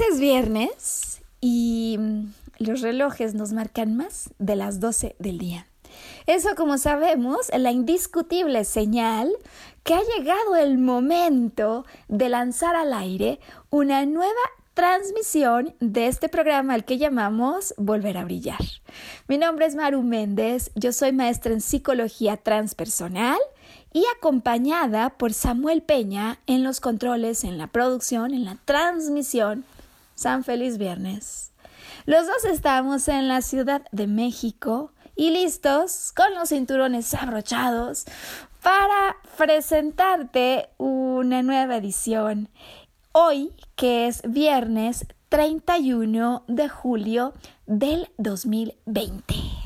Es viernes y mm, los relojes nos marcan más de las 12 del día. Eso, como sabemos, es la indiscutible señal que ha llegado el momento de lanzar al aire una nueva transmisión de este programa al que llamamos Volver a Brillar. Mi nombre es Maru Méndez, yo soy maestra en psicología transpersonal y acompañada por Samuel Peña en los controles, en la producción, en la transmisión. San Feliz Viernes. Los dos estamos en la Ciudad de México y listos con los cinturones abrochados para presentarte una nueva edición. Hoy, que es viernes 31 de julio del 2020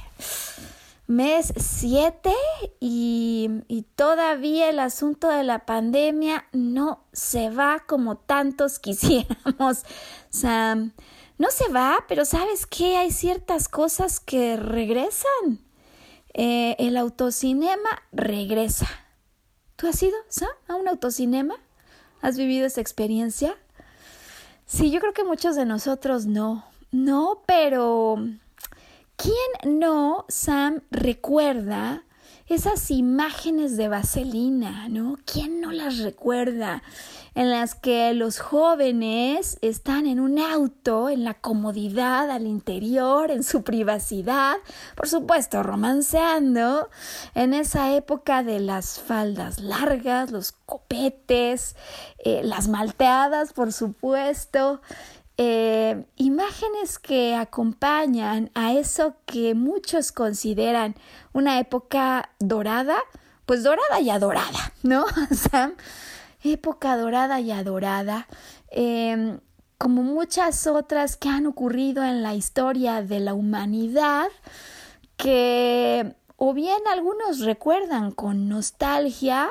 mes 7 y, todavía el asunto de la pandemia no se va como tantos quisiéramos. Sam, no se va, pero ¿sabes qué? Hay ciertas cosas que regresan. Eh, el autocinema regresa. ¿Tú has ido, Sam, a un autocinema? ¿Has vivido esa experiencia? Sí, yo creo que muchos de nosotros no. No, pero ¿Quién no, Sam, recuerda esas imágenes de vaselina, ¿no? ¿Quién no las recuerda? En las que los jóvenes están en un auto, en la comodidad al interior, en su privacidad, por supuesto, romanceando, en esa época de las faldas largas, los copetes, eh, las malteadas, por supuesto, eh, imágenes que acompañan a eso que muchos consideran una época dorada, pues dorada y adorada, ¿no? O sea, época dorada y adorada, em, como muchas otras que han ocurrido en la historia de la humanidad, que o bien algunos recuerdan con nostalgia,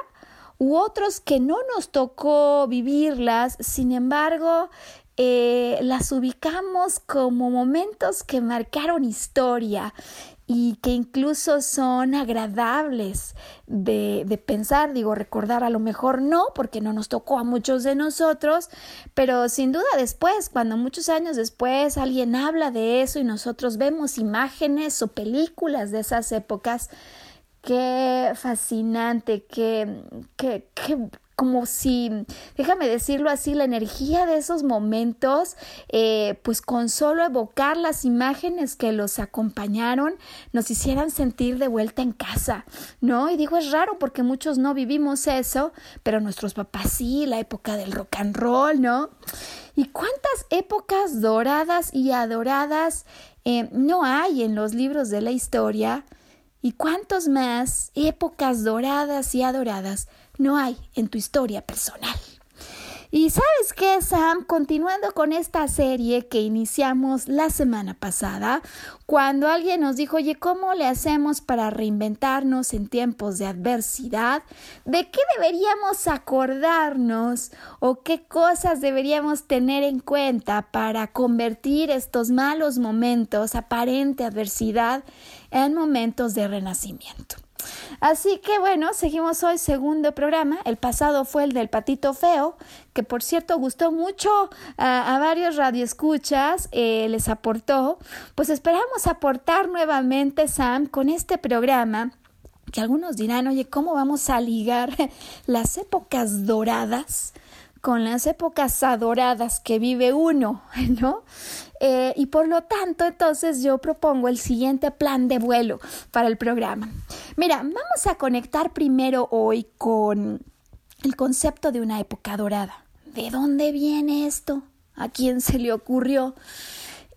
u otros que no nos tocó vivirlas, sin embargo, eh, las ubicamos como momentos que marcaron historia y que incluso son agradables de, de, pensar, digo, recordar a lo mejor no, porque no nos tocó a muchos de nosotros, pero sin duda después, cuando muchos años después alguien habla de eso y nosotros vemos imágenes o películas de esas épocas, qué fascinante, qué, qué, qué como si, déjame decirlo así, la energía de esos momentos, eh, pues con solo evocar las imágenes que los acompañaron, nos hicieran sentir de vuelta en casa, ¿no? Y digo, es raro porque muchos no vivimos eso, pero nuestros papás sí, la época del rock and roll, ¿no? ¿Y cuántas épocas doradas y adoradas eh, no hay en los libros de la historia? ¿Y cuántos más épocas doradas y adoradas no hay en tu historia personal. Y sabes qué, Sam, continuando con esta serie que iniciamos la semana pasada, cuando alguien nos dijo, oye, ¿cómo le hacemos para reinventarnos en tiempos de adversidad? ¿De qué deberíamos acordarnos o qué cosas deberíamos tener en cuenta para convertir estos malos momentos, aparente adversidad, en momentos de renacimiento? Así que bueno, seguimos hoy segundo programa. El pasado fue el del patito feo, que por cierto gustó mucho a, varios radioescuchas, eh, les aportó. Pues esperamos aportar nuevamente, Sam, con este programa que algunos dirán, oye, ¿cómo vamos a ligar las épocas doradas con las épocas adoradas que vive uno, ¿no? Eh, y por lo tanto, entonces yo propongo el siguiente plan de vuelo para el programa. Mira, vamos a conectar primero hoy con el concepto de una época dorada. ¿De dónde viene esto? ¿A quién se le ocurrió?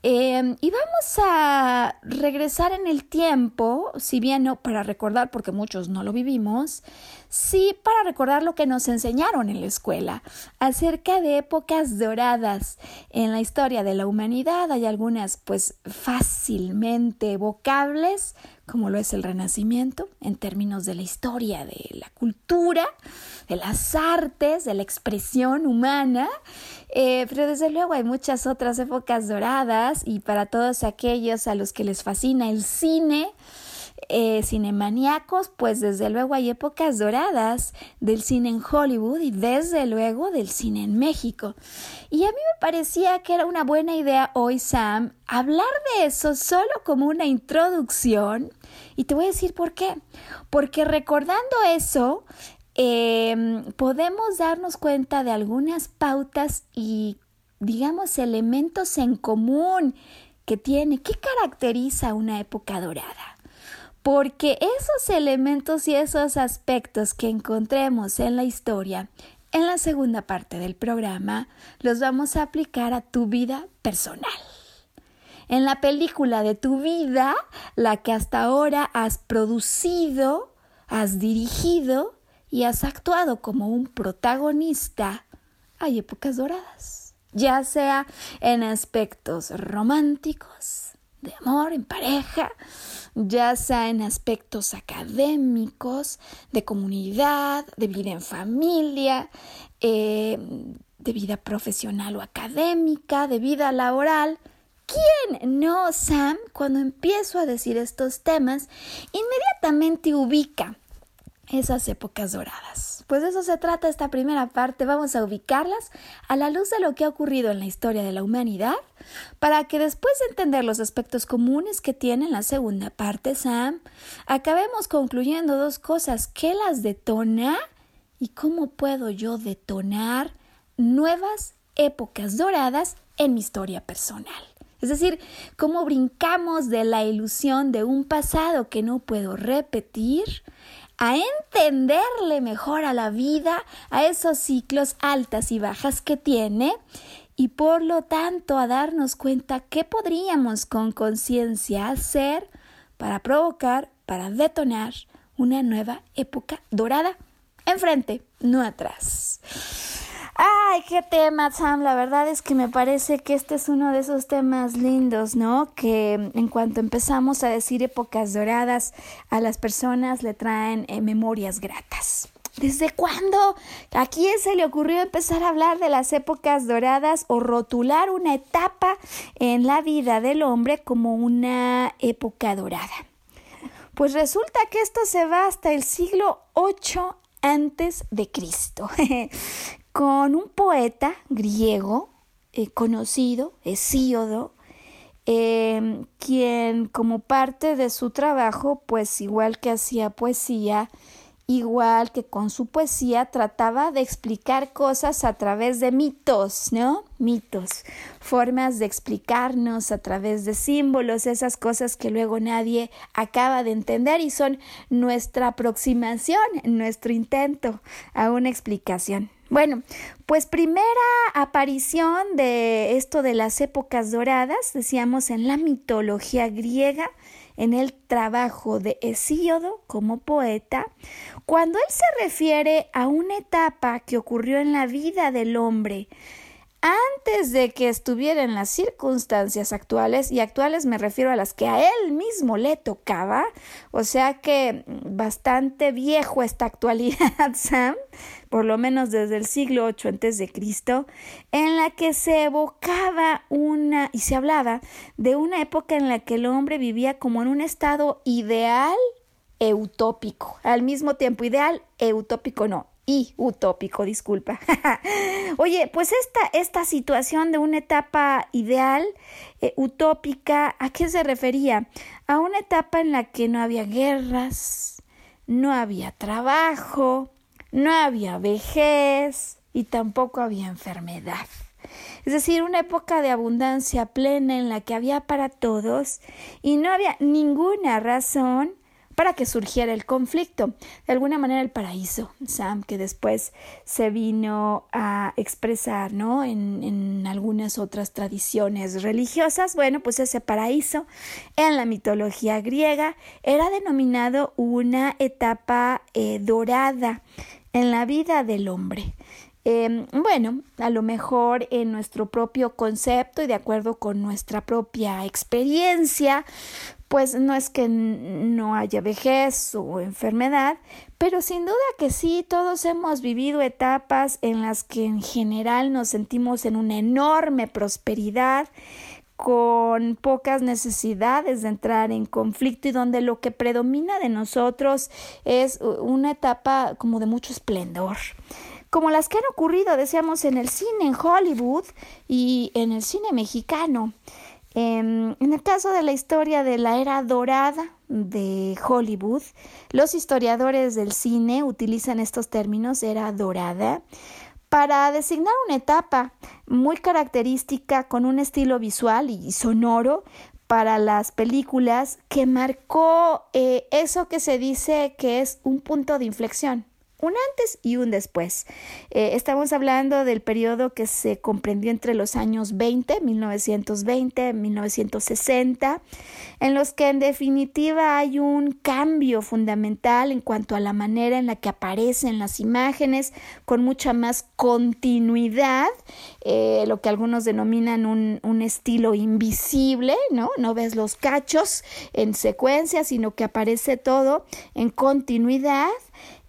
Em, y vamos a regresar en el tiempo, si bien no para recordar, porque muchos no lo vivimos, sí para recordar lo que nos enseñaron en la escuela acerca de épocas doradas en la historia de la humanidad. Hay algunas pues fácilmente evocables, como lo es el Renacimiento, en términos de la historia, de la cultura, de las artes, de la expresión humana, eh, pero desde luego hay muchas otras épocas doradas y para todos aquellos a los que les fascina el cine, eh, cinemaníacos, pues desde luego hay épocas doradas del cine en Hollywood y desde luego del cine en México. Y a mí me parecía que era una buena idea hoy, Sam, hablar de eso solo como una introducción. Y te voy a decir por qué. Porque recordando eso, em, podemos darnos cuenta de algunas pautas y, digamos, elementos en común que tiene, que caracteriza una época dorada porque esos elementos y esos aspectos que encontremos en la historia, en la segunda parte del programa, los vamos a aplicar a tu vida personal. En la película de tu vida, la que hasta ahora has producido, has dirigido y has actuado como un protagonista, hay épocas doradas, ya sea en aspectos románticos, de amor, en pareja, ya sea en aspectos académicos, de comunidad, de vida en familia, eh, de vida profesional o académica, de vida laboral. ¿Quién no, Sam, cuando empiezo a decir estos temas, inmediatamente ubica esas épocas doradas. Pues de eso se trata esta primera parte. Vamos a ubicarlas a la luz de lo que ha ocurrido en la historia de la humanidad, para que después de entender los aspectos comunes que tiene la segunda parte, Sam, acabemos concluyendo dos cosas. ¿Qué las detona? ¿Y cómo puedo yo detonar nuevas épocas doradas en mi historia personal? Es decir, cómo brincamos de la ilusión de un pasado que no puedo repetir a entenderle mejor a la vida, a esos ciclos altas y bajas que tiene y por lo tanto a darnos cuenta qué podríamos con conciencia hacer para provocar, para detonar una nueva época dorada enfrente, no atrás. Ay, qué tema, Sam. La verdad es que me parece que este es uno de esos temas lindos, ¿no? Que en cuanto empezamos a decir épocas doradas, a las personas le traen eh, memorias gratas. ¿Desde cuándo a quién se le ocurrió empezar a hablar de las épocas doradas o rotular una etapa en la vida del hombre como una época dorada? Pues resulta que esto se va hasta el siglo 8 antes de Cristo. con un poeta griego eh, conocido, Hesíodo, em, quien como parte de su trabajo, pues igual que hacía poesía, igual que con su poesía trataba de explicar cosas a través de mitos, ¿no? Mitos, formas de explicarnos a través de símbolos, esas cosas que luego nadie acaba de entender y son nuestra aproximación, nuestro intento a una explicación. Bueno, pues primera aparición de esto de las épocas doradas, decíamos en la mitología griega, en el trabajo de Hesíodo como poeta, cuando él se refiere a una etapa que ocurrió en la vida del hombre antes de que estuviera en las circunstancias actuales, y actuales me refiero a las que a él mismo le tocaba, o sea que bastante viejo esta actualidad, Sam, por lo menos desde el siglo VIII antes de Cristo, en la que se evocaba una y se hablaba de una época en la que el hombre vivía como en un estado ideal e utópico. Al mismo tiempo, ideal e utópico no utópico, disculpa. Oye, pues esta, esta situación de una etapa ideal, eh, utópica, ¿a qué se refería? A una etapa en la que no había guerras, no había trabajo, no había vejez y tampoco había enfermedad. Es decir, una época de abundancia plena en la que había para todos y no había ninguna razón para que surgiera el conflicto. De alguna manera el paraíso, Sam, que después se vino a expresar, ¿no? En, en algunas otras tradiciones religiosas. Bueno, pues ese paraíso en la mitología griega era denominado una etapa eh, dorada en la vida del hombre. Em, bueno, a lo mejor en nuestro propio concepto y de acuerdo con nuestra propia experiencia, pues no es que no haya vejez o enfermedad, pero sin duda que sí, todos hemos vivido etapas en las que en general nos sentimos en una enorme prosperidad, con pocas necesidades de entrar en conflicto y donde lo que predomina de nosotros es una etapa como de mucho esplendor como las que han ocurrido, decíamos, en el cine en Hollywood y en el cine mexicano. En, el caso de la historia de la era dorada de Hollywood, los historiadores del cine utilizan estos términos, era dorada, para designar una etapa muy característica con un estilo visual y sonoro para las películas que marcó eh, eso que se dice que es un punto de inflexión un antes y un después. Eh, estamos hablando del periodo que se comprendió entre los años 20, 1920, 1960, en los que en definitiva hay un cambio fundamental en cuanto a la manera en la que aparecen las imágenes, con mucha más continuidad, eh, lo que algunos denominan un, un estilo invisible, ¿no? No ves los cachos en secuencia, sino que aparece todo en continuidad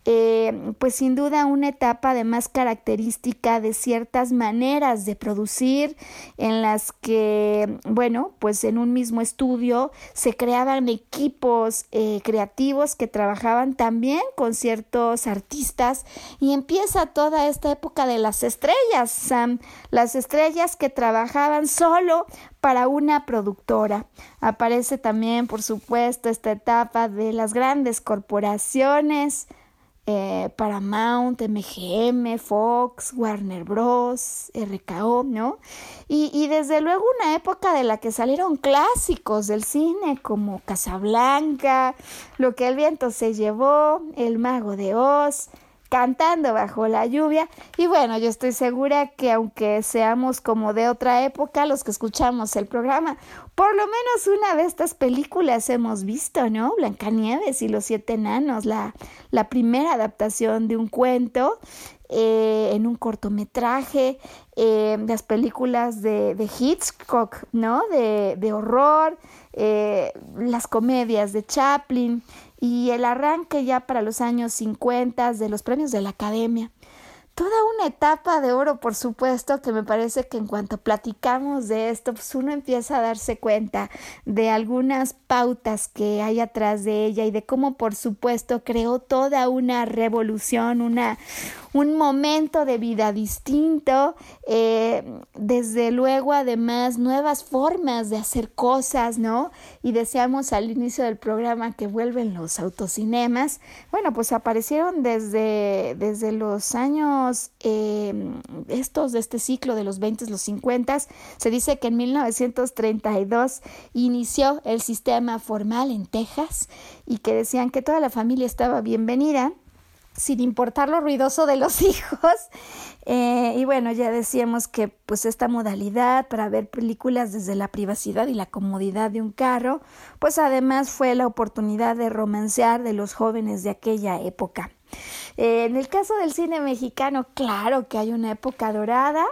eh, pues sin duda una etapa además característica de ciertas maneras de producir en las que, bueno, pues en un mismo estudio se creaban equipos eh, creativos que trabajaban también con ciertos artistas y empieza toda esta época de las estrellas, Sam, las estrellas que trabajaban solo para una productora. Aparece también, por supuesto, esta etapa de las grandes corporaciones, eh, Paramount, MGM, Fox, Warner Bros, RKO, ¿no? Y, y, desde luego una época de la que salieron clásicos del cine como Casablanca, Lo que el viento se llevó, El mago de Oz, cantando bajo la lluvia. Y bueno, yo estoy segura que aunque seamos como de otra época, los que escuchamos el programa, por lo menos una de estas películas hemos visto, ¿no? Blancanieves y los siete enanos, la, la primera adaptación de un cuento. Eh, en un cortometraje, eh, las películas de, de Hitchcock, ¿no? De, de horror, eh, las comedias de Chaplin, y el arranque ya para los años 50 de los premios de la Academia. Toda una etapa de oro, por supuesto, que me parece que en cuanto platicamos de esto, pues uno empieza a darse cuenta de algunas pautas que hay atrás de ella y de cómo, por supuesto, creó toda una revolución, una, un momento de vida distinto, eh, desde luego además nuevas formas de hacer cosas, ¿no? Y deseamos al inicio del programa que vuelven los autocinemas. Bueno, pues aparecieron desde, desde los años eh, estos de este ciclo de los 20, los 50, se dice que en 1932 inició el sistema formal en Texas y que decían que toda la familia estaba bienvenida sin importar lo ruidoso de los hijos. Eh, y bueno, ya decíamos que pues esta modalidad para ver películas desde la privacidad y la comodidad de un carro, pues además fue la oportunidad de romancear de los jóvenes de aquella época. Eh, en el caso del cine mexicano, claro que hay una época dorada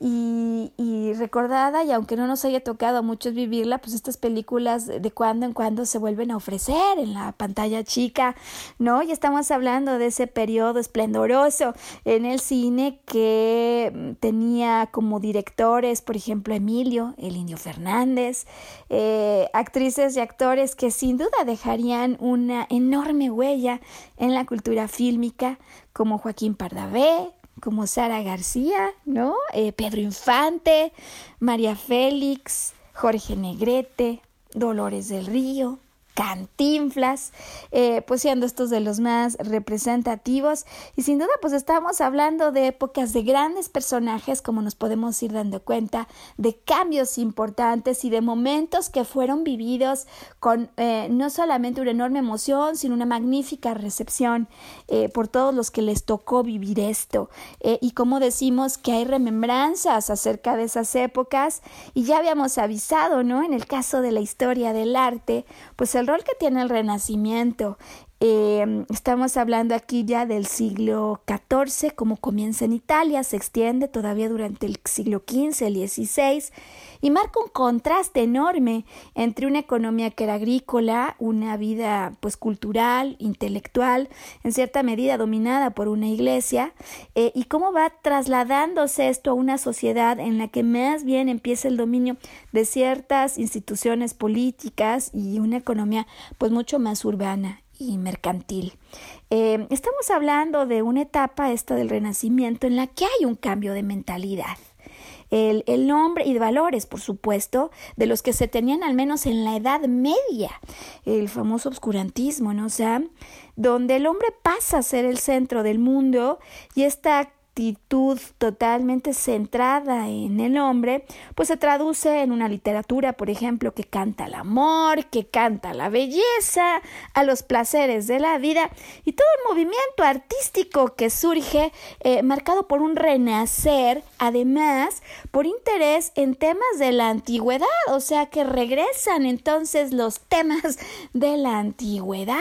y, y, recordada y aunque no nos haya tocado a muchos vivirla, pues estas películas de cuando en cuando se vuelven a ofrecer en la pantalla chica, ¿no? Y estamos hablando de ese periodo esplendoroso en el cine que mm, tenía como directores, por ejemplo, Emilio, el Indio Fernández, eh, actrices y actores que sin duda dejarían una enorme huella en la cultura fílmica, como Joaquín Pardavé, como Sara García, ¿no? Eh, Pedro Infante, María Félix, Jorge Negrete, Dolores del Río, Cantinflas, eh, pues siendo estos de los más representativos. Y sin duda, pues estamos hablando de épocas de grandes personajes, como nos podemos ir dando cuenta, de cambios importantes y de momentos que fueron vividos con eh, no solamente una enorme emoción, sino una magnífica recepción eh, por todos los que les tocó vivir esto. y como decimos que hay remembranzas acerca de esas épocas, y ya habíamos avisado, ¿no? En el caso de la historia del arte, pues el rol que tiene el Renacimiento. Eh, estamos hablando aquí ya del siglo XIV, como comienza en Italia, se extiende todavía durante el siglo XV, el XVI, y marca un contraste enorme entre una economía que era agrícola, una vida pues cultural, intelectual, en cierta medida dominada por una iglesia, eh, y cómo va trasladándose esto a una sociedad en la que más bien empieza el dominio de ciertas instituciones políticas y una economía pues mucho más urbana y mercantil. Eh, estamos hablando de una etapa esta del Renacimiento en la que hay un cambio de mentalidad el, el, nombre y de valores, por supuesto, de los que se tenían al menos en la Edad Media, el famoso obscurantismo, ¿no? O sea, donde el hombre pasa a ser el centro del mundo y esta actitud totalmente centrada en el hombre, pues se traduce en una literatura, por ejemplo, que canta el amor, que canta la belleza, a los placeres de la vida y todo el movimiento artístico que surge eh, marcado por un renacer, además por interés en temas de la antigüedad, o sea que regresan entonces los temas de la antigüedad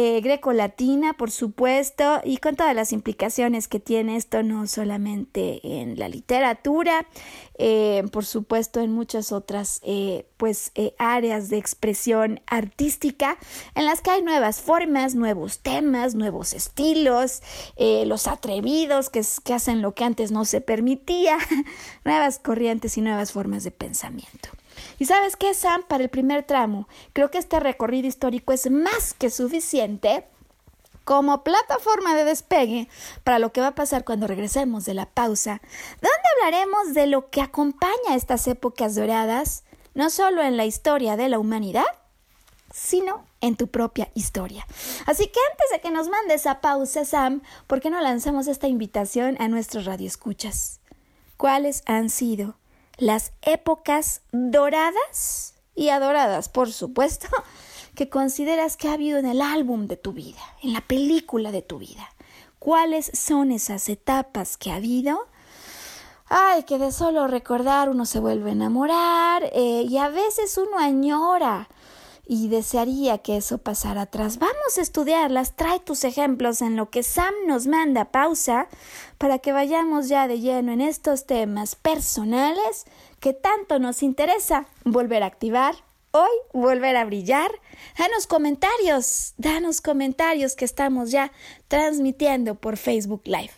eh, greco-latina, por supuesto, y con todas las implicaciones que tiene esto, no solamente en la literatura, eh, por supuesto, en muchas otras eh, pues, áreas de expresión artística, en las que hay nuevas formas, nuevos temas, nuevos estilos, los atrevidos que hacen lo que antes no se permitía, nuevas corrientes y nuevas formas de pensamiento. Y sabes qué, Sam, para el primer tramo, creo que este recorrido histórico es más que suficiente como plataforma de despegue para lo que va a pasar cuando regresemos de la pausa, donde hablaremos de lo que acompaña estas épocas doradas, no solo en la historia de la humanidad, sino en tu propia historia. Así que antes de que nos mandes a pausa, Sam, ¿por qué no lanzamos esta invitación a nuestros radioescuchas? ¿Cuáles han sido las épocas doradas y adoradas, por supuesto, que consideras que ha habido en el álbum de tu vida, en la película de tu vida. ¿Cuáles son esas etapas que ha habido? Ay, que de solo recordar uno se vuelve a enamorar eh, y a veces uno añora y desearía que eso pasara atrás. Vamos a estudiarlas, trae tus ejemplos en lo que Sam nos manda pausa para que vayamos ya de lleno en estos temas personales que tanto nos interesa volver a activar. Hoy volver a brillar. Danos comentarios, danos comentarios que estamos ya transmitiendo por Facebook Live.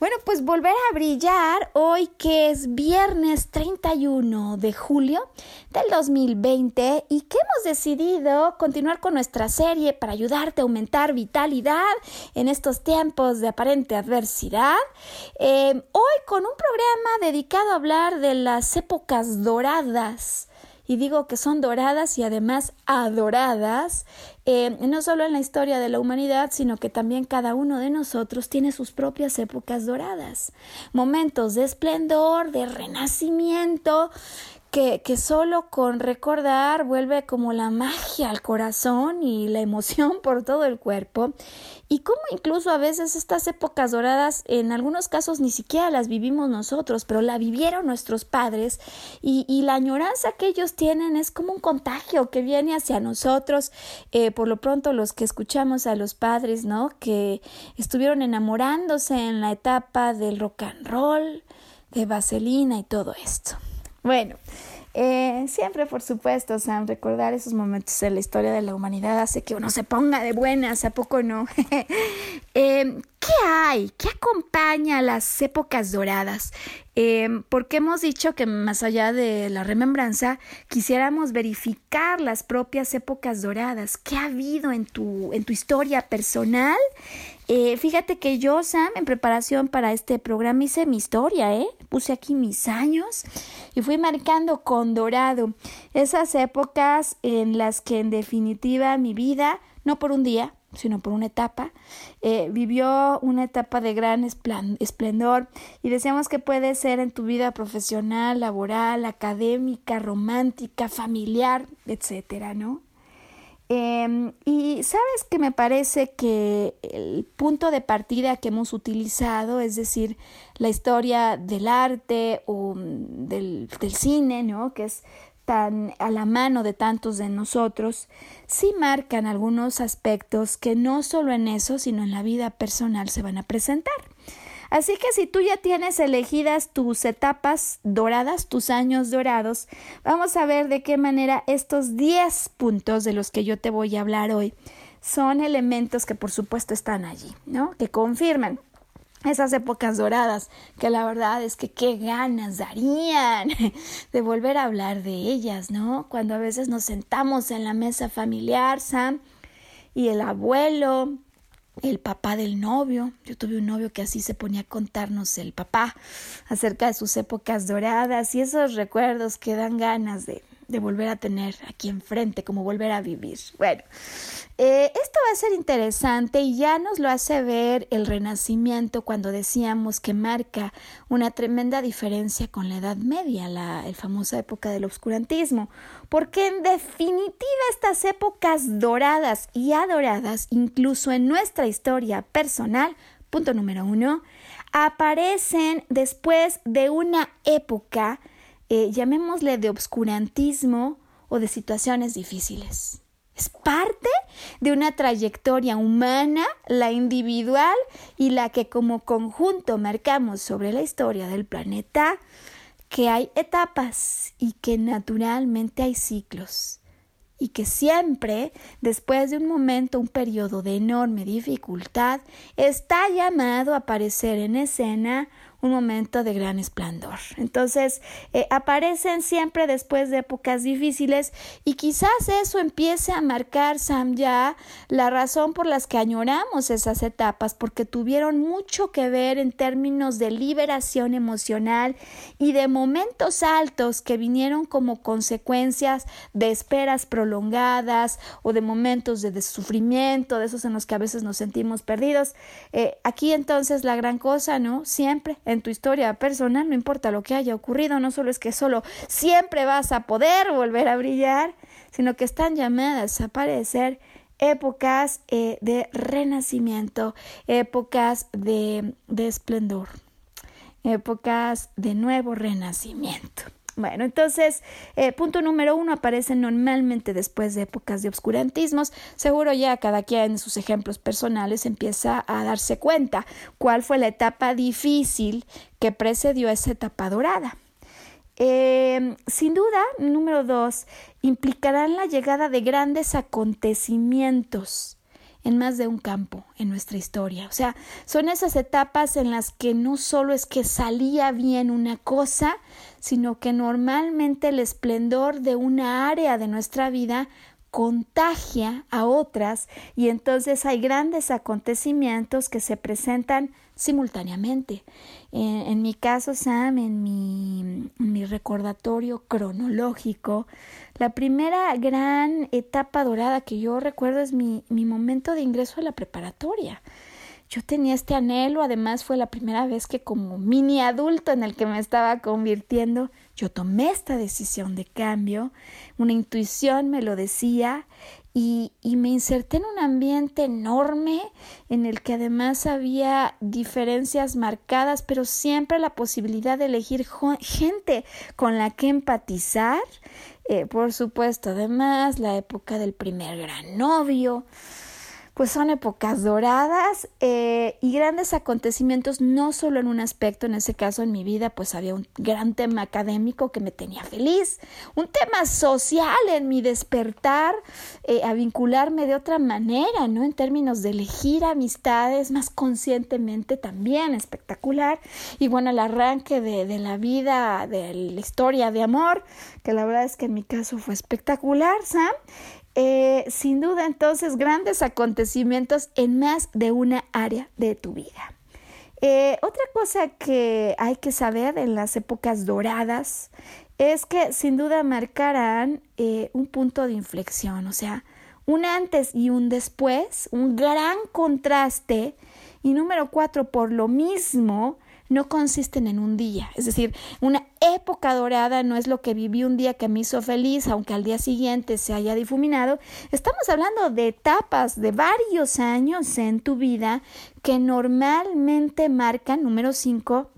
Bueno, pues volver a brillar hoy que es viernes 31 de julio del 2020 y que hemos decidido continuar con nuestra serie para ayudarte a aumentar vitalidad en estos tiempos de aparente adversidad. Eh, hoy con un programa dedicado a hablar de las épocas doradas y digo que son doradas y además adoradas, eh, no solo en la historia de la humanidad, sino que también cada uno de nosotros tiene sus propias épocas doradas, momentos de esplendor, de renacimiento, que, que, solo con recordar vuelve como la magia al corazón y la emoción por todo el cuerpo y como incluso a veces estas épocas doradas en algunos casos ni siquiera las vivimos nosotros, pero la vivieron nuestros padres y, y la añoranza que ellos tienen es como un contagio que viene hacia nosotros, eh, por lo pronto los que escuchamos a los padres, ¿no? Que estuvieron enamorándose en la etapa del rock and roll, de vaselina y todo esto. Bueno, eh, siempre, por supuesto, Sam, recordar esos momentos en la historia de la humanidad hace que uno se ponga de buenas, ¿a poco no? eh, ¿Qué hay? ¿Qué acompaña a las épocas doradas? Eh, porque hemos dicho que más allá de la remembranza, quisiéramos verificar las propias épocas doradas. ¿Qué ha habido en tu, en tu historia personal? Eh, fíjate que yo, Sam, en preparación para este programa hice mi historia, ¿eh? Puse aquí mis años y fui marcando con dorado esas épocas en las que en definitiva mi vida, no por un día, sino por una etapa, eh, vivió una etapa de gran esplendor y decíamos que puede ser en tu vida profesional, laboral, académica, romántica, familiar, etcétera, ¿no? Em, y sabes que me parece que el punto de partida que hemos utilizado, es decir, la historia del arte o mm, del, del cine, ¿no? que es tan a la mano de tantos de nosotros, sí marcan algunos aspectos que no solo en eso, sino en la vida personal se van a presentar. Así que si tú ya tienes elegidas tus etapas doradas, tus años dorados, vamos a ver de qué manera estos 10 puntos de los que yo te voy a hablar hoy son elementos que por supuesto están allí, ¿no? Que confirman esas épocas doradas, que la verdad es que qué ganas darían de volver a hablar de ellas, ¿no? Cuando a veces nos sentamos en la mesa familiar, Sam, y el abuelo, el papá del novio. Yo tuve un novio que así se ponía a contarnos el papá acerca de sus épocas doradas y esos recuerdos que dan ganas de, de volver a tener aquí enfrente, como volver a vivir. Bueno, eh, esto va a ser interesante y ya nos lo hace ver el Renacimiento cuando decíamos que marca una tremenda diferencia con la Edad Media, la famosa época del obscurantismo, porque en definitiva estas épocas doradas y adoradas, incluso en nuestra historia personal, punto número uno, aparecen después de una época eh, llamémosle de obscurantismo o de situaciones difíciles. Es parte de una trayectoria humana, la individual y la que como conjunto marcamos sobre la historia del planeta, que hay etapas y que naturalmente hay ciclos y que siempre, después de un momento, un periodo de enorme dificultad, está llamado a aparecer en escena un momento de gran esplendor. Entonces, eh, aparecen siempre después de épocas difíciles y quizás eso empiece a marcar, Sam, ya la razón por las que añoramos esas etapas, porque tuvieron mucho que ver en términos de liberación emocional y de momentos altos que vinieron como consecuencias de esperas prolongadas o de momentos de sufrimiento, de esos en los que a veces nos sentimos perdidos. Eh, aquí entonces la gran cosa, ¿no? Siempre en tu historia personal, no importa lo que haya ocurrido, no solo es que solo siempre vas a poder volver a brillar, sino que están llamadas a aparecer épocas eh, de renacimiento, épocas de, de esplendor, épocas de nuevo renacimiento. Bueno, entonces, eh, punto número uno, aparecen normalmente después de épocas de obscurantismos. Seguro ya cada quien en sus ejemplos personales empieza a darse cuenta cuál fue la etapa difícil que precedió a esa etapa dorada. Eh, sin duda, número dos, implicarán la llegada de grandes acontecimientos en más de un campo en nuestra historia. O sea, son esas etapas en las que no solo es que salía bien una cosa, sino que normalmente el esplendor de una área de nuestra vida contagia a otras y entonces hay grandes acontecimientos que se presentan simultáneamente. En, mi caso, Sam, en mi, mi, recordatorio cronológico, la primera gran etapa dorada que yo recuerdo es mi, mi momento de ingreso a la preparatoria. Yo tenía este anhelo, además fue la primera vez que como mini adulto en el que me estaba convirtiendo, yo tomé esta decisión de cambio, una intuición me lo decía y, y, me inserté en un ambiente enorme en el que además había diferencias marcadas, pero siempre la posibilidad de elegir gente con la que empatizar. Eh, por supuesto, además, la época del primer gran novio pues son épocas doradas eh, y grandes acontecimientos, no solo en un aspecto, en ese caso en mi vida, pues había un gran tema académico que me tenía feliz, un tema social en mi despertar, eh, a vincularme de otra manera, ¿no? En términos de elegir amistades más conscientemente también, espectacular. Y bueno, el arranque de, de la vida, de la historia de amor, que la verdad es que en mi caso fue espectacular, Sam. Eh, sin duda entonces grandes acontecimientos en más de una área de tu vida. Eh, otra cosa que hay que saber en las épocas doradas es que sin duda marcarán eh, un punto de inflexión, o sea, un antes y un después, un gran contraste. Y número cuatro, por lo mismo, no consisten en un día. Es decir, una época dorada no es lo que viví un día que me hizo feliz, aunque al día siguiente se haya difuminado. Estamos hablando de etapas de varios años en tu vida que normalmente marcan, número cinco,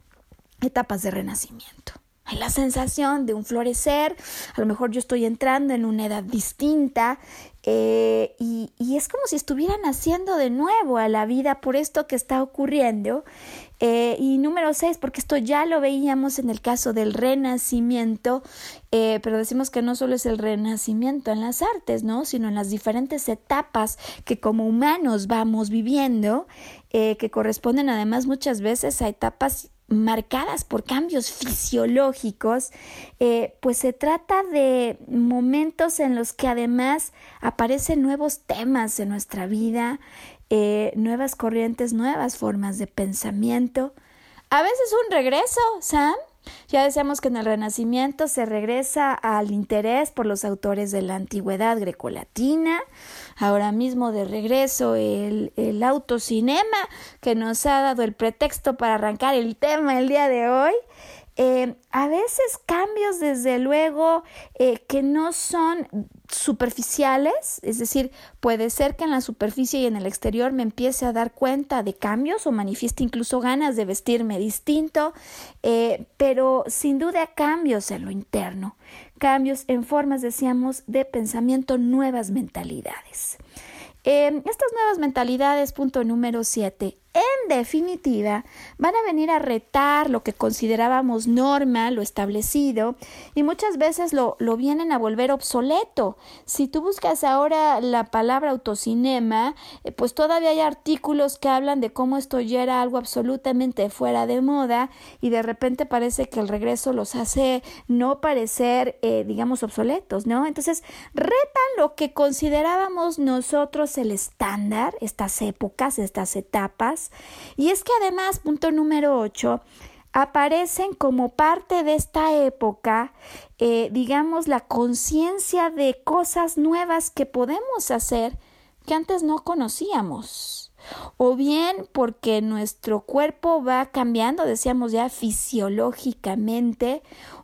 etapas de renacimiento. Hay la sensación de un florecer, a lo mejor yo estoy entrando en una edad distinta eh, y, y, es como si estuvieran naciendo de nuevo a la vida por esto que está ocurriendo eh, y número seis, porque esto ya lo veíamos en el caso del renacimiento, eh, pero decimos que no solo es el renacimiento en las artes, ¿no? Sino en las diferentes etapas que como humanos vamos viviendo, eh, que corresponden además muchas veces a etapas marcadas por cambios fisiológicos, pues se trata de momentos en los que además aparecen nuevos temas en nuestra vida, eh, nuevas corrientes, nuevas formas de pensamiento. A veces un regreso, Sam. Ya decíamos que en el Renacimiento se regresa al interés por los autores de la antigüedad grecolatina. Ahora mismo de regreso el, el autocinema que nos ha dado el pretexto para arrancar el tema el día de hoy. Eh, a veces cambios, desde luego, eh, que no son superficiales, es decir, puede ser que en la superficie y en el exterior me empiece a dar cuenta de cambios o manifieste incluso ganas de vestirme distinto, eh, pero sin duda cambios en lo interno, cambios en formas, decíamos, de pensamiento, nuevas mentalidades. estas nuevas mentalidades, punto número siete, en definitiva, van a venir a retar lo que considerábamos norma, lo establecido, y muchas veces lo, lo, vienen a volver obsoleto. Si tú buscas ahora la palabra autocinema, eh, pues todavía hay artículos que hablan de cómo esto ya era algo absolutamente fuera de moda, y de repente parece que el regreso los hace no parecer, eh, digamos, obsoletos, ¿no? Entonces, retan lo que considerábamos nosotros el estándar, estas épocas, estas etapas, y es que además, punto número 8, aparecen como parte de esta época, eh, digamos, la conciencia de cosas nuevas que podemos hacer que antes no conocíamos. O bien porque nuestro cuerpo va cambiando, decíamos ya fisiológicamente,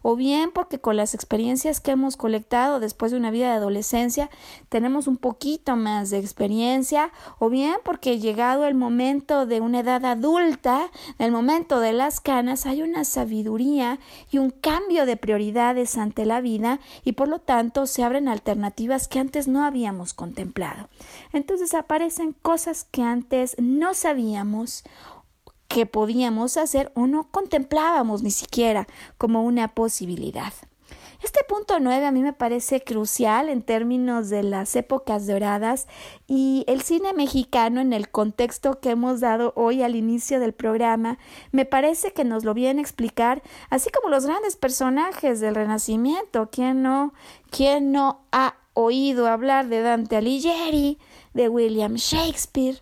o bien porque con las experiencias que hemos colectado después de una vida de adolescencia tenemos un poquito más de experiencia, o bien porque llegado el momento de una edad adulta, el momento de las canas, hay una sabiduría y un cambio de prioridades ante la vida y por lo tanto se abren alternativas que antes no habíamos contemplado. Entonces aparecen cosas que antes no sabíamos que podíamos hacer o no contemplábamos ni siquiera como una posibilidad. Este punto 9 a mí me parece crucial en términos de las épocas doradas y el cine mexicano en el contexto que hemos dado hoy al inicio del programa me parece que nos lo viene a explicar, así como los grandes personajes del Renacimiento. ¿Quién no, quién no ha oído hablar de Dante Alighieri, de William Shakespeare?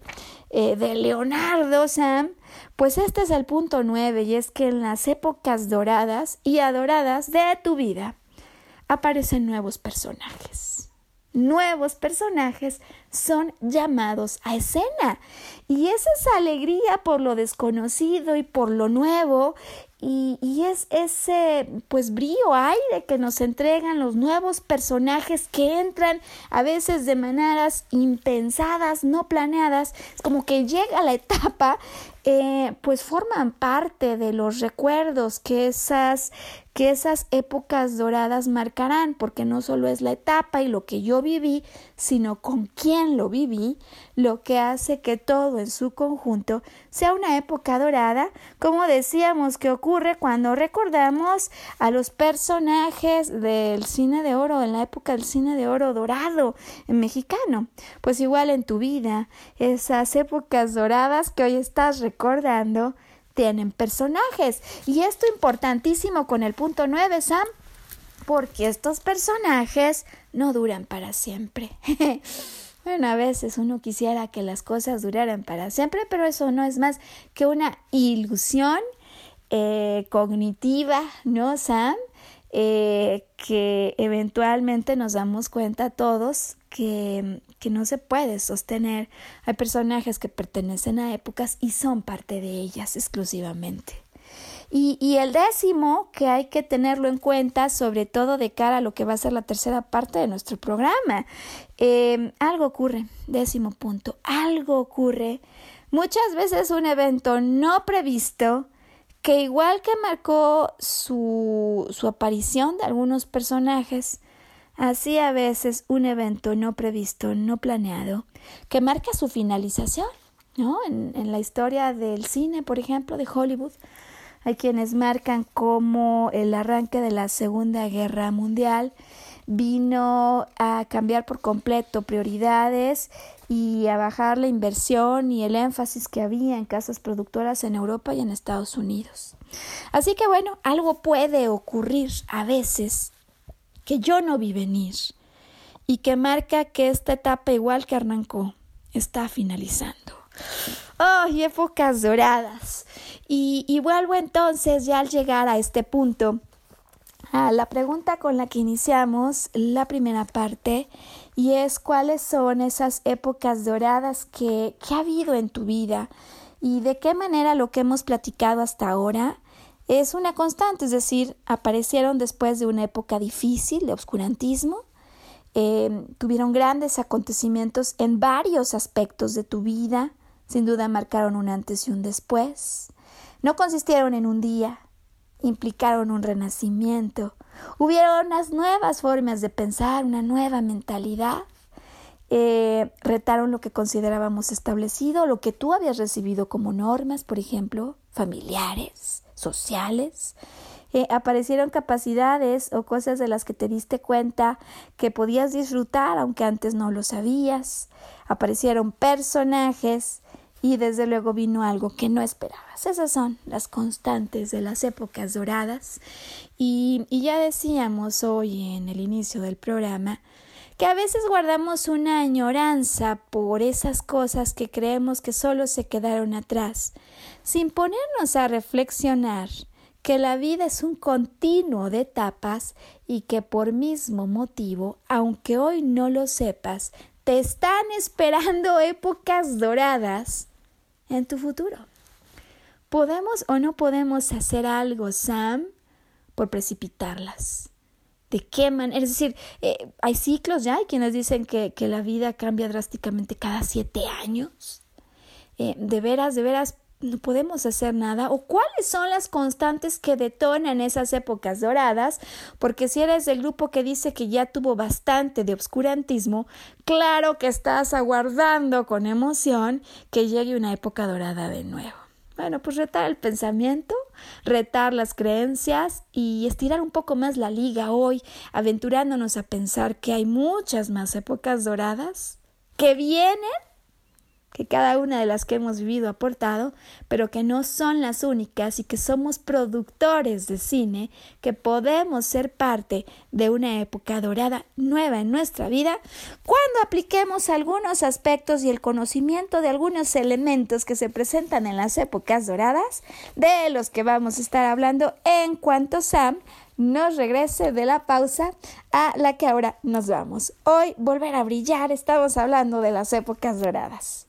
Eh, de Leonardo Sam, pues este es el punto nueve y es que en las épocas doradas y adoradas de tu vida aparecen nuevos personajes. Nuevos personajes son llamados a escena y es esa alegría por lo desconocido y por lo nuevo y, es ese pues brío aire que nos entregan los nuevos personajes que entran a veces de maneras impensadas, no planeadas, es como que llega la etapa eh, pues forman parte de los recuerdos que esas, que esas épocas doradas marcarán, porque no solo es la etapa y lo que yo viví, sino con quién lo viví, lo que hace que todo en su conjunto sea una época dorada, como decíamos que ocurre cuando recordamos a los personajes del cine de oro, en la época del cine de oro dorado en mexicano. Pues igual en tu vida, esas épocas doradas que hoy estás recordando tienen personajes. Y esto importantísimo con el punto 9, Sam, porque estos personajes no duran para siempre. bueno, a veces uno quisiera que las cosas duraran para siempre, pero eso no es más que una ilusión eh, cognitiva, ¿no, Sam? Eh, que eventualmente nos damos cuenta todos que, que no se puede sostener. Hay personajes que pertenecen a épocas y son parte de ellas exclusivamente. Y, y, el décimo, que hay que tenerlo en cuenta, sobre todo de cara a lo que va a ser la tercera parte de nuestro programa. Eh, algo ocurre, décimo punto, algo ocurre. Muchas veces un evento no previsto que igual que marcó su, su aparición de algunos personajes, así a veces un evento no previsto, no planeado, que marca su finalización, ¿no? En, en la historia del cine, por ejemplo, de Hollywood, hay quienes marcan como el arranque de la Segunda Guerra Mundial vino a cambiar por completo prioridades y a bajar la inversión y el énfasis que había en casas productoras en Europa y en Estados Unidos. Así que bueno, algo puede ocurrir a veces que yo no vi venir y que marca que esta etapa igual que arrancó está finalizando. ¡Oh, épocas doradas! Y, y vuelvo entonces ya al llegar a este punto a la pregunta con la que iniciamos la primera parte y es cuáles son esas épocas doradas que, que ha habido en tu vida y de qué manera lo que hemos platicado hasta ahora es una constante, es decir, aparecieron después de una época difícil de obscurantismo, eh, tuvieron grandes acontecimientos en varios aspectos de tu vida, sin duda marcaron un antes y un después, no consistieron en un día, implicaron un renacimiento. Hubieron unas nuevas formas de pensar, una nueva mentalidad. eh, retaron lo que considerábamos establecido, lo que tú habías recibido como normas, por ejemplo, familiares, sociales. Eh, aparecieron capacidades o cosas de las que te diste cuenta que podías disfrutar aunque antes no lo sabías. Aparecieron personajes y desde luego vino algo que no esperabas. Esas son las constantes de las épocas doradas. Y, ya decíamos hoy en el inicio del programa que a veces guardamos una añoranza por esas cosas que creemos que solo se quedaron atrás, sin ponernos a reflexionar que la vida es un continuo de etapas y que por mismo motivo, aunque hoy no lo sepas, te están esperando épocas doradas en tu futuro. ¿Podemos o no podemos hacer algo, Sam, por precipitarlas? ¿De qué manera? Es decir, eh, hay ciclos ya, hay quienes dicen que, la vida cambia drásticamente cada siete años. Eh, de veras, de veras, no podemos hacer nada o cuáles son las constantes que detonan esas épocas doradas, porque si eres del grupo que dice que ya tuvo bastante de obscurantismo, claro que estás aguardando con emoción que llegue una época dorada de nuevo. Bueno, pues retar el pensamiento, retar las creencias y estirar un poco más la liga hoy, aventurándonos a pensar que hay muchas más épocas doradas que vienen que cada una de las que hemos vivido ha aportado, pero que no son las únicas y que somos productores de cine, que podemos ser parte de una época dorada nueva en nuestra vida, cuando apliquemos algunos aspectos y el conocimiento de algunos elementos que se presentan en las épocas doradas, de los que vamos a estar hablando en cuanto Sam nos regrese de la pausa a la que ahora nos vamos. Hoy volver a brillar, estamos hablando de las épocas doradas.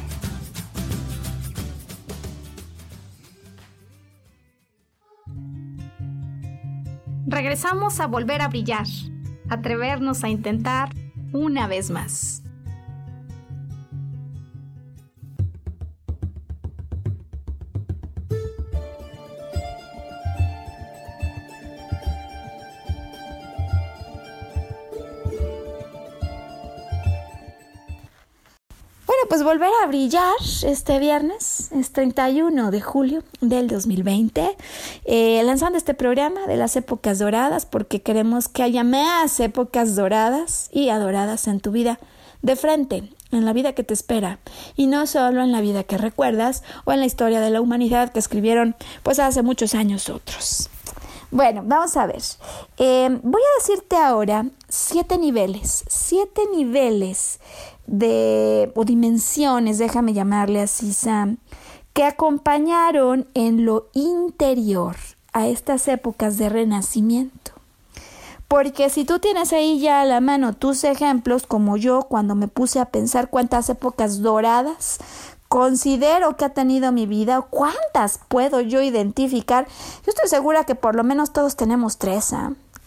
Regresamos a volver a brillar, atrevernos a intentar una vez más. Pues volver a brillar este viernes, es 31 de julio del 2020, eh, lanzando este programa de las épocas doradas, porque queremos que haya más épocas doradas y adoradas en tu vida de frente en la vida que te espera y no solo en la vida que recuerdas o en la historia de la humanidad que escribieron pues hace muchos años otros. Bueno, vamos a ver. Eh, voy a decirte ahora siete niveles, siete niveles de o dimensiones, déjame llamarle así, Sam, que acompañaron en lo interior a estas épocas de renacimiento. Porque si tú tienes ahí ya a la mano tus ejemplos, como yo cuando me puse a pensar cuántas épocas doradas considero que ha tenido mi vida, cuántas puedo yo identificar, yo estoy segura que por lo menos todos tenemos tres,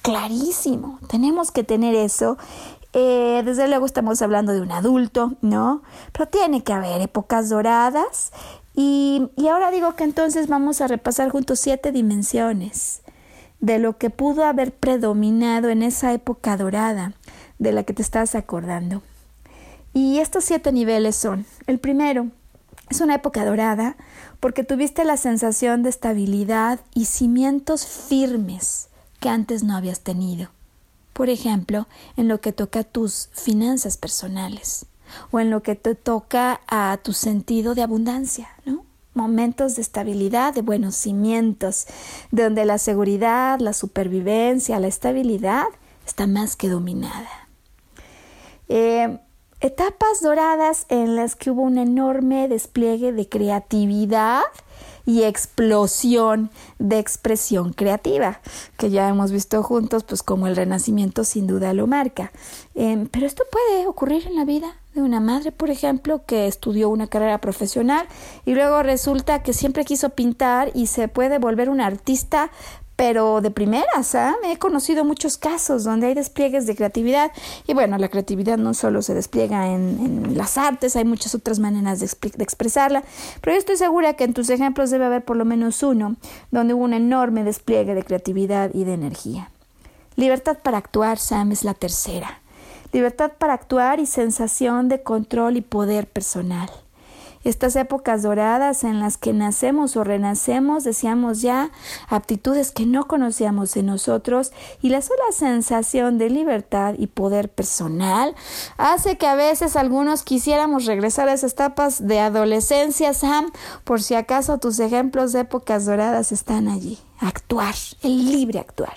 clarísimo, tenemos que tener eso. Eh, desde luego estamos hablando de un adulto, ¿no? Pero tiene que haber épocas doradas y, y ahora digo que entonces vamos a repasar juntos siete dimensiones de lo que pudo haber predominado en esa época dorada de la que te estás acordando. Y estos siete niveles son, el primero, es una época dorada porque tuviste la sensación de estabilidad y cimientos firmes que antes no habías tenido. Por ejemplo, en lo que toca a tus finanzas personales o en lo que te toca a tu sentido de abundancia, ¿no? Momentos de estabilidad, de buenos cimientos, donde la seguridad, la supervivencia, la estabilidad está más que dominada. Eh, etapas doradas en las que hubo un enorme despliegue de creatividad y explosión de expresión creativa, que ya hemos visto juntos, pues como el Renacimiento sin duda lo marca. Em, pero esto puede ocurrir en la vida de una madre, por ejemplo, que estudió una carrera profesional y luego resulta que siempre quiso pintar y se puede volver un artista pero de primeras, ¿ah? he conocido muchos casos donde hay despliegues de creatividad y bueno, la creatividad no solo se despliega en, las artes, hay muchas otras maneras de, de, expresarla, pero yo estoy segura que en tus ejemplos debe haber por lo menos uno donde hubo un enorme despliegue de creatividad y de energía. Libertad para actuar, Sam, es la tercera. Libertad para actuar y sensación de control y poder personal. Estas épocas doradas en las que nacemos o renacemos, deseamos ya aptitudes que no conocíamos en nosotros y la sola sensación de libertad y poder personal hace que a veces algunos quisiéramos regresar a esas etapas de adolescencia, Sam, por si acaso tus ejemplos de épocas doradas están allí. Actuar, el libre actuar.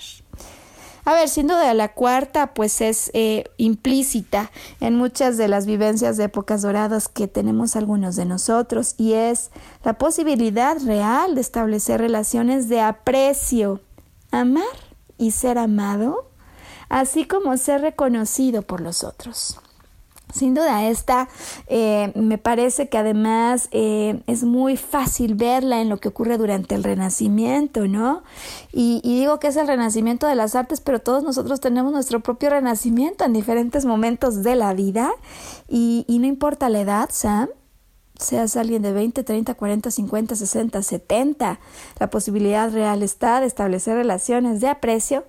A ver, sin duda la cuarta pues es eh, implícita en muchas de las vivencias de épocas doradas que tenemos algunos de nosotros y es la posibilidad real de establecer relaciones de aprecio, amar y ser amado, así como ser reconocido por los otros. Sin duda, esta eh, me parece que además eh, es muy fácil verla en lo que ocurre durante el Renacimiento, ¿no? Y, digo que es el Renacimiento de las artes, pero todos nosotros tenemos nuestro propio Renacimiento en diferentes momentos de la vida y, y no importa la edad, Sam, seas alguien de 20, 30, 40, 50, 60, 70, la posibilidad real está de establecer relaciones de aprecio,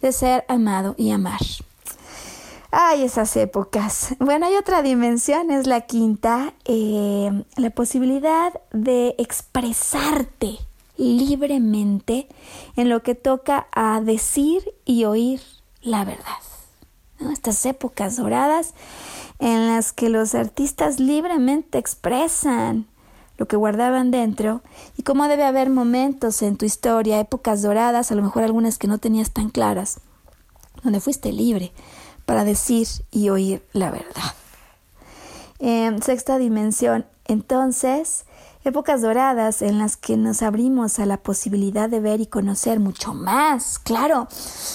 de ser amado y amar. Ay, esas épocas. Bueno, hay otra dimensión, es la quinta, eh, la posibilidad de expresarte libremente en lo que toca a decir y oír la verdad. Estas épocas doradas en las que los artistas libremente expresan lo que guardaban dentro y cómo debe haber momentos en tu historia, épocas doradas, a lo mejor algunas que no tenías tan claras, donde fuiste libre para decir y oír la verdad. sexta dimensión, entonces, épocas doradas en las que nos abrimos a la posibilidad de ver y conocer mucho más. Claro,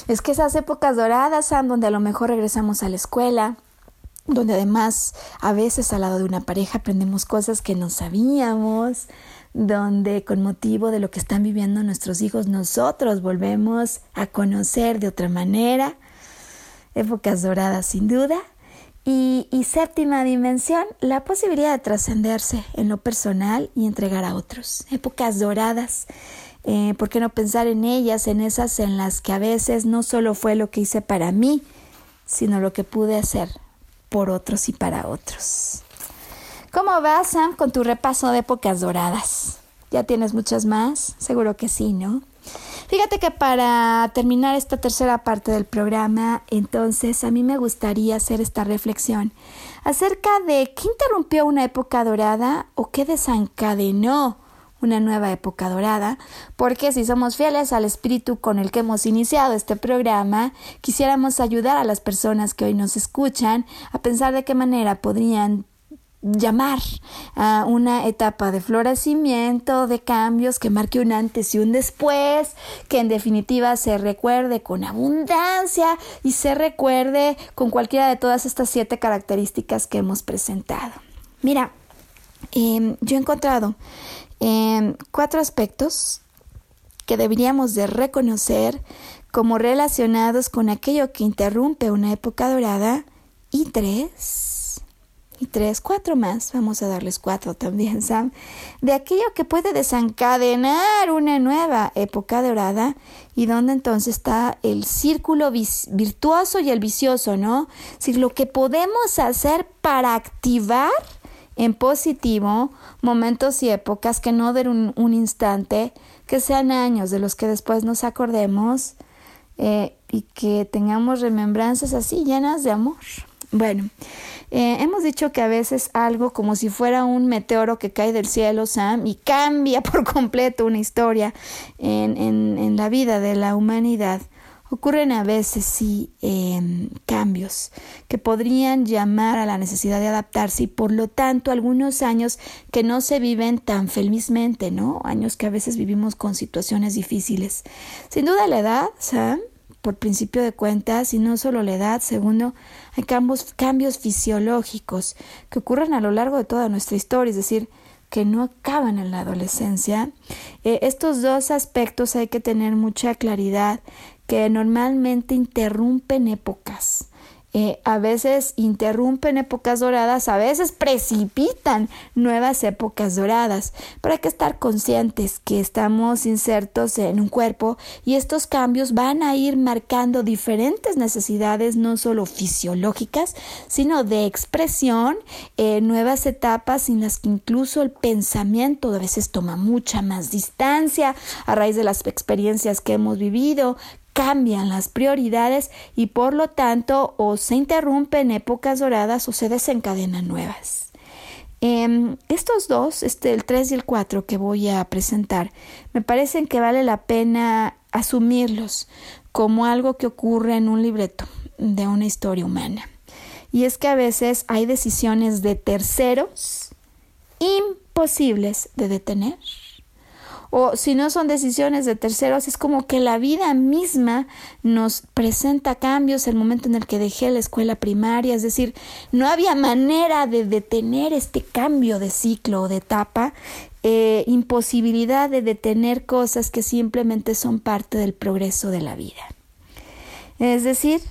es que esas épocas doradas son donde a lo mejor regresamos a la escuela, donde además a veces al lado de una pareja aprendemos cosas que no sabíamos, donde con motivo de lo que están viviendo nuestros hijos nosotros volvemos a conocer de otra manera épocas doradas sin duda. Y, séptima dimensión, la posibilidad de trascenderse en lo personal y entregar a otros. Épocas doradas, eh, ¿por qué no pensar en ellas, en esas en las que a veces no solo fue lo que hice para mí, sino lo que pude hacer por otros y para otros? ¿Cómo vas, Sam, con tu repaso de épocas doradas? ¿Ya tienes muchas más? Seguro que sí, ¿no? Fíjate que para terminar esta tercera parte del programa, entonces a mí me gustaría hacer esta reflexión acerca de qué interrumpió una época dorada o qué desencadenó una nueva época dorada, porque si somos fieles al espíritu con el que hemos iniciado este programa, quisiéramos ayudar a las personas que hoy nos escuchan a pensar de qué manera podrían llamar a una etapa de florecimiento, de cambios que marque un antes y un después, que en definitiva se recuerde con abundancia y se recuerde con cualquiera de todas estas siete características que hemos presentado. Mira, em, yo he encontrado em, cuatro aspectos que deberíamos de reconocer como relacionados con aquello que interrumpe una época dorada y tres tres, cuatro más, vamos a darles cuatro también, Sam, de aquello que puede desencadenar una nueva época dorada y donde entonces está el círculo virtuoso y el vicioso, ¿no? Si lo que podemos hacer para activar en positivo momentos y épocas que no den un, un instante, que sean años de los que después nos acordemos eh, y que tengamos remembranzas así llenas de amor. Bueno, eh, hemos dicho que a veces algo como si fuera un meteoro que cae del cielo, Sam, y cambia por completo una historia en, en, la vida de la humanidad. Ocurren a veces sí em, cambios que podrían llamar a la necesidad de adaptarse y por lo tanto algunos años que no se viven tan felizmente, ¿no? Años que a veces vivimos con situaciones difíciles. Sin duda la edad, Sam, por principio de cuentas, y no solo la edad, segundo, hay cambios, cambios fisiológicos que ocurren a lo largo de toda nuestra historia, es decir, que no acaban en la adolescencia. Eh, estos dos aspectos hay que tener mucha claridad que normalmente interrumpen épocas. Eh, a veces interrumpen épocas doradas, a veces precipitan nuevas épocas doradas. Pero hay que estar conscientes que estamos insertos en un cuerpo y estos cambios van a ir marcando diferentes necesidades, no solo fisiológicas, sino de expresión, eh, nuevas etapas en las que incluso el pensamiento a veces toma mucha más distancia a raíz de las experiencias que hemos vivido, cambian las prioridades y por lo tanto o se interrumpen épocas doradas o se desencadenan nuevas. Em, estos dos, este, el 3 y el 4 que voy a presentar, me parecen que vale la pena asumirlos como algo que ocurre en un libreto de una historia humana. Y es que a veces hay decisiones de terceros imposibles de detener o si no son decisiones de terceros, es como que la vida misma nos presenta cambios el momento en el que dejé la escuela primaria, es decir, no había manera de detener este cambio de ciclo o de etapa, eh, imposibilidad de detener cosas que simplemente son parte del progreso de la vida. Es decir,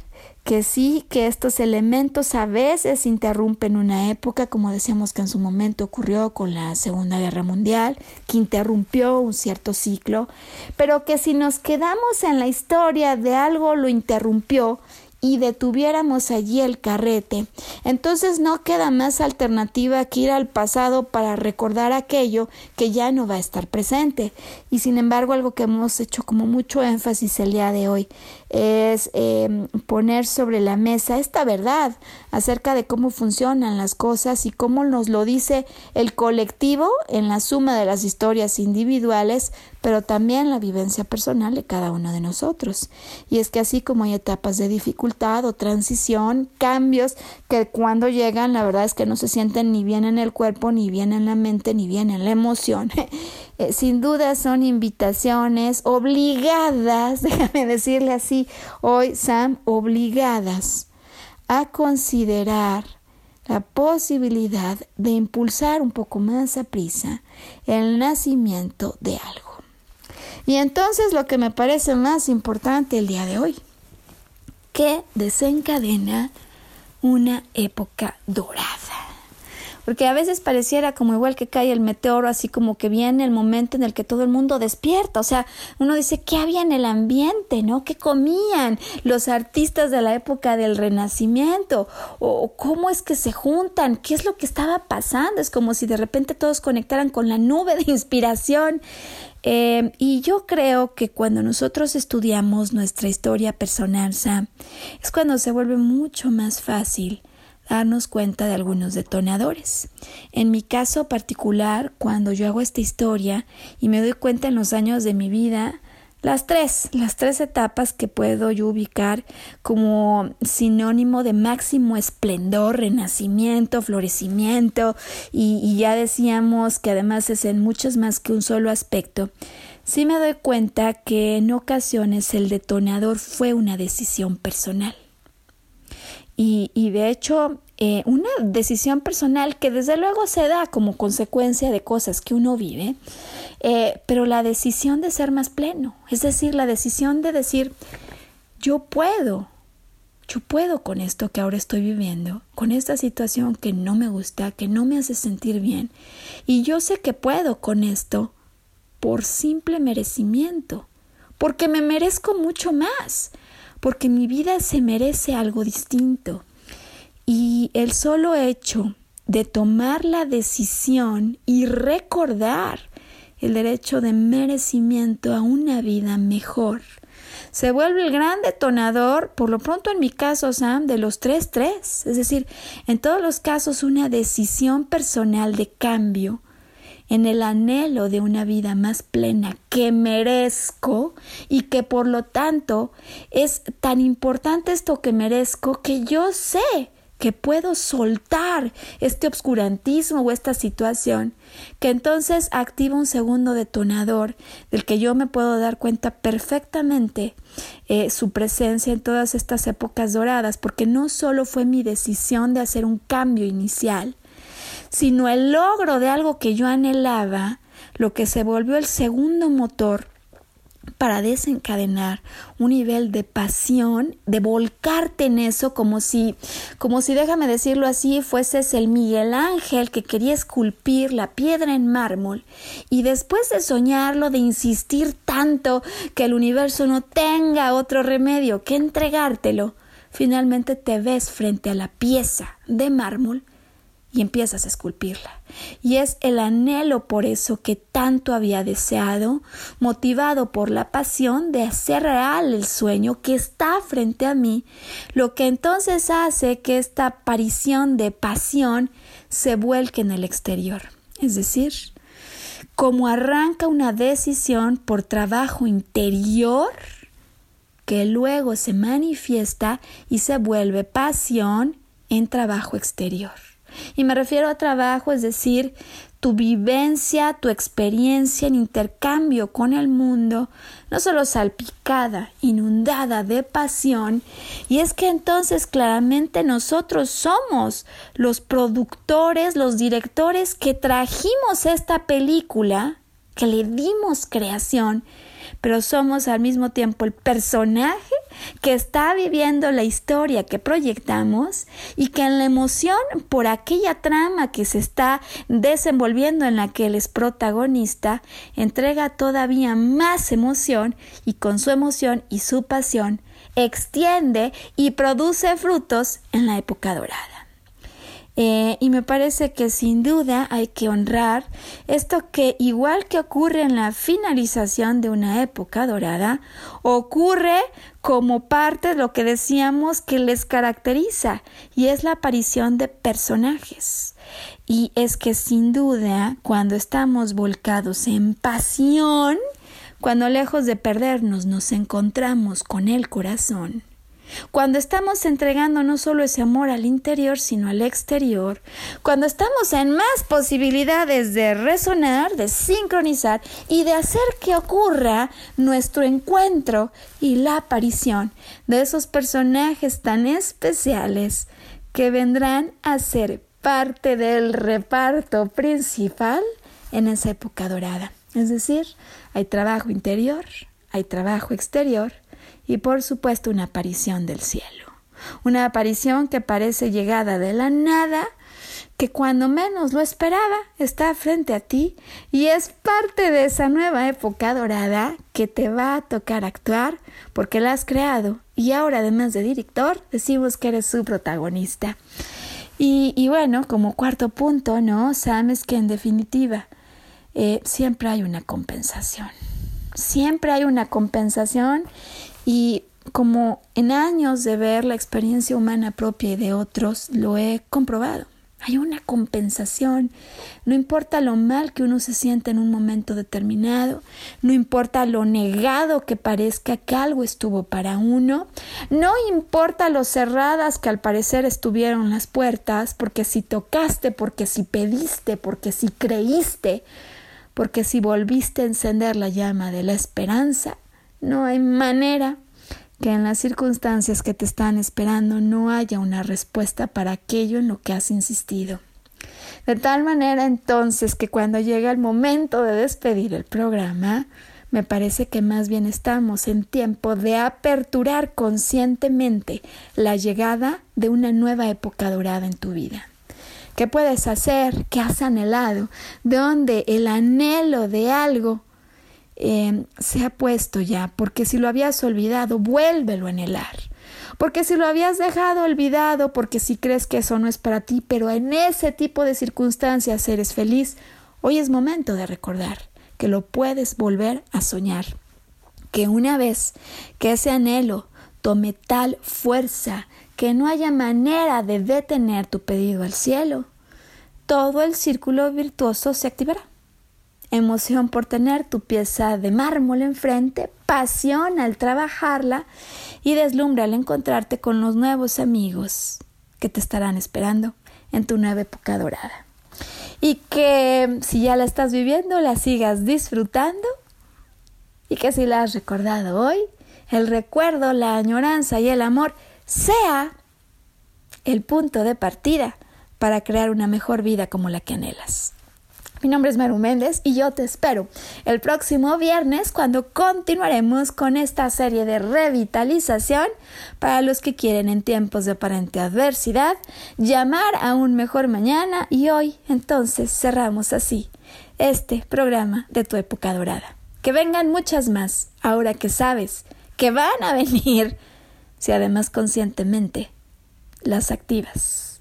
que sí, que estos elementos a veces interrumpen una época, como decíamos que en su momento ocurrió con la Segunda Guerra Mundial, que interrumpió un cierto ciclo, pero que si nos quedamos en la historia de algo lo interrumpió y detuviéramos allí el carrete, entonces no queda más alternativa que ir al pasado para recordar aquello que ya no va a estar presente. Y sin embargo, algo que hemos hecho como mucho énfasis el día de hoy es em, poner sobre la mesa esta verdad acerca de cómo funcionan las cosas y cómo nos lo dice el colectivo en la suma de las historias individuales, pero también la vivencia personal de cada uno de nosotros. Y es que así como hay etapas de dificultad o transición, cambios que cuando llegan la verdad es que no se sienten ni bien en el cuerpo, ni bien en la mente, ni bien en la emoción. Eh, sin duda son invitaciones obligadas, déjame decirle así, hoy, Sam, obligadas a considerar la posibilidad de impulsar un poco más a prisa el nacimiento de algo. Y entonces lo que me parece más importante el día de hoy, que desencadena una época dorada. Porque a veces pareciera como igual que cae el meteoro, así como que viene el momento en el que todo el mundo despierta, o sea, uno dice, ¿qué había en el ambiente, no? ¿Qué comían los artistas de la época del Renacimiento? ¿O cómo es que se juntan? ¿Qué es lo que estaba pasando? Es como si de repente todos conectaran con la nube de inspiración. Eh, y yo creo que cuando nosotros estudiamos nuestra historia personal, es cuando se vuelve mucho más fácil darnos cuenta de algunos detonadores. En mi caso particular, cuando yo hago esta historia y me doy cuenta en los años de mi vida, las tres, las tres etapas que puedo yo ubicar como sinónimo de máximo esplendor, renacimiento, florecimiento, y, y ya decíamos que además es en muchos más que un solo aspecto, sí me doy cuenta que en ocasiones el detonador fue una decisión personal. Y, y de hecho, eh, una decisión personal que desde luego se da como consecuencia de cosas que uno vive, eh, pero la decisión de ser más pleno, es decir, la decisión de decir, yo puedo, yo puedo con esto que ahora estoy viviendo, con esta situación que no me gusta, que no me hace sentir bien, y yo sé que puedo con esto por simple merecimiento, porque me merezco mucho más, porque mi vida se merece algo distinto. Y el solo hecho de tomar la decisión y recordar el derecho de merecimiento a una vida mejor se vuelve el gran detonador, por lo pronto en mi caso, Sam, de los tres tres. Es decir, en todos los casos una decisión personal de cambio en el anhelo de una vida más plena que merezco y que por lo tanto es tan importante esto que merezco que yo sé que puedo soltar este obscurantismo o esta situación, que entonces activa un segundo detonador del que yo me puedo dar cuenta perfectamente eh, su presencia en todas estas épocas doradas, porque no solo fue mi decisión de hacer un cambio inicial, sino el logro de algo que yo anhelaba, lo que se volvió el segundo motor para desencadenar un nivel de pasión, de volcarte en eso como si, como si déjame decirlo así, fueses el Miguel Ángel que quería esculpir la piedra en mármol y después de soñarlo, de insistir tanto que el universo no tenga otro remedio que entregártelo, finalmente te ves frente a la pieza de mármol y empiezas a esculpirla. Y es el anhelo por eso que tanto había deseado, motivado por la pasión de hacer real el sueño que está frente a mí, lo que entonces hace que esta aparición de pasión se vuelque en el exterior. Es decir, como arranca una decisión por trabajo interior, que luego se manifiesta y se vuelve pasión en trabajo exterior. Y me refiero a trabajo, es decir, tu vivencia, tu experiencia en intercambio con el mundo, no solo salpicada, inundada de pasión, y es que entonces claramente nosotros somos los productores, los directores que trajimos esta película, que le dimos creación, pero somos al mismo tiempo el personaje que está viviendo la historia que proyectamos y que en la emoción por aquella trama que se está desenvolviendo en la que él es protagonista, entrega todavía más emoción y con su emoción y su pasión extiende y produce frutos en la época dorada. Eh, y me parece que sin duda hay que honrar esto que igual que ocurre en la finalización de una época dorada, ocurre como parte de lo que decíamos que les caracteriza y es la aparición de personajes. Y es que sin duda cuando estamos volcados en pasión, cuando lejos de perdernos nos encontramos con el corazón, cuando estamos entregando no solo ese amor al interior, sino al exterior, cuando estamos en más posibilidades de resonar, de sincronizar y de hacer que ocurra nuestro encuentro y la aparición de esos personajes tan especiales que vendrán a ser parte del reparto principal en esa época dorada. Es decir, hay trabajo interior, hay trabajo exterior, y por supuesto una aparición del cielo. Una aparición que parece llegada de la nada, que cuando menos lo esperaba está frente a ti y es parte de esa nueva época dorada que te va a tocar actuar porque la has creado y ahora además de director decimos que eres su protagonista. Y, bueno, como cuarto punto, ¿no? Sabes que en definitiva eh, siempre hay una compensación. Siempre hay una compensación y como en años de ver la experiencia humana propia y de otros, lo he comprobado. Hay una compensación. No importa lo mal que uno se siente en un momento determinado, no importa lo negado que parezca que algo estuvo para uno, no importa lo cerradas que al parecer estuvieron las puertas, porque si tocaste, porque si pediste, porque si creíste, porque si volviste a encender la llama de la esperanza, no hay manera que en las circunstancias que te están esperando no haya una respuesta para aquello en lo que has insistido. De tal manera entonces que cuando llega el momento de despedir el programa, me parece que más bien estamos en tiempo de aperturar conscientemente la llegada de una nueva época dorada en tu vida. ¿Qué puedes hacer? ¿Qué has anhelado? ¿De dónde el anhelo de algo Em, se ha puesto ya, porque si lo habías olvidado, vuélvelo a anhelar. Porque si lo habías dejado olvidado, porque si crees que eso no es para ti, pero en ese tipo de circunstancias eres feliz, hoy es momento de recordar que lo puedes volver a soñar. Que una vez que ese anhelo tome tal fuerza que no haya manera de detener tu pedido al cielo, todo el círculo virtuoso se activará emoción por tener tu pieza de mármol enfrente, pasión al trabajarla y deslumbre al encontrarte con los nuevos amigos que te estarán esperando en tu nueva época dorada. Y que si ya la estás viviendo, la sigas disfrutando y que si la has recordado hoy, el recuerdo, la añoranza y el amor sea el punto de partida para crear una mejor vida como la que anhelas. Mi nombre es Maru Méndez y yo te espero el próximo viernes cuando continuaremos con esta serie de revitalización para los que quieren en tiempos de aparente adversidad llamar a un mejor mañana y hoy entonces cerramos así este programa de tu época dorada. Que vengan muchas más ahora que sabes que van a venir si además conscientemente las activas.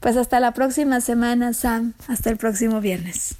Pues hasta la próxima semana, Sam. Hasta el próximo viernes.